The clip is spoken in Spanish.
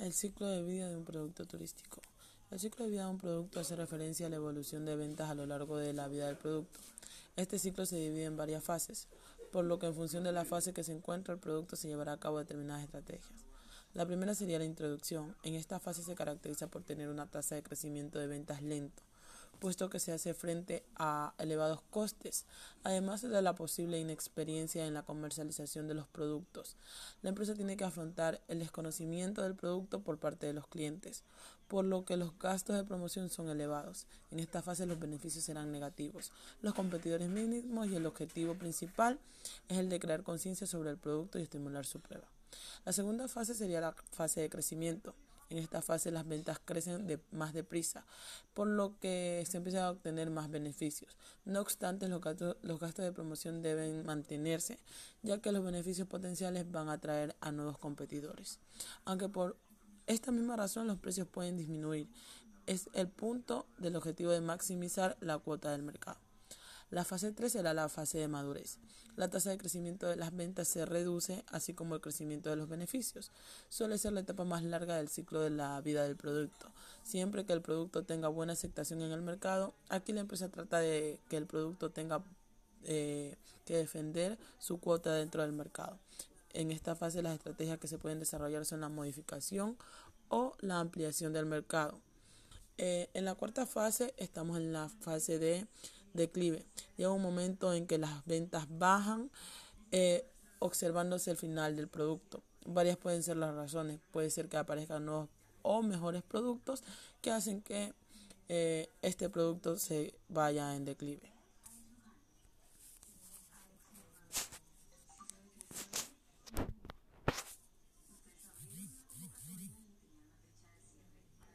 El ciclo de vida de un producto turístico. El ciclo de vida de un producto hace referencia a la evolución de ventas a lo largo de la vida del producto. Este ciclo se divide en varias fases, por lo que en función de la fase que se encuentra el producto se llevará a cabo determinadas estrategias. La primera sería la introducción. En esta fase se caracteriza por tener una tasa de crecimiento de ventas lento, puesto que se hace frente a elevados costes, además de la posible inexperiencia en la comercialización de los productos. La empresa tiene que afrontar el desconocimiento del producto por parte de los clientes, por lo que los gastos de promoción son elevados. En esta fase los beneficios serán negativos, los competidores mínimos y el objetivo principal es el de crear conciencia sobre el producto y estimular su prueba. La segunda fase sería la fase de crecimiento. En esta fase las ventas crecen de, más deprisa, por lo que se empieza a obtener más beneficios. No obstante, los gastos, los gastos de promoción deben mantenerse, ya que los beneficios potenciales van a atraer a nuevos competidores. Aunque por esta misma razón los precios pueden disminuir. Es el punto del objetivo de maximizar la cuota del mercado. La fase 3 será la fase de madurez. La tasa de crecimiento de las ventas se reduce, así como el crecimiento de los beneficios. Suele ser la etapa más larga del ciclo de la vida del producto. Siempre que el producto tenga buena aceptación en el mercado, aquí la empresa trata de que el producto tenga eh, que defender su cuota dentro del mercado. En esta fase las estrategias que se pueden desarrollar son la modificación o la ampliación del mercado. Eh, en la cuarta fase estamos en la fase de declive. Llega un momento en que las ventas bajan, eh, observándose el final del producto. Varias pueden ser las razones. Puede ser que aparezcan nuevos o mejores productos que hacen que eh, este producto se vaya en declive.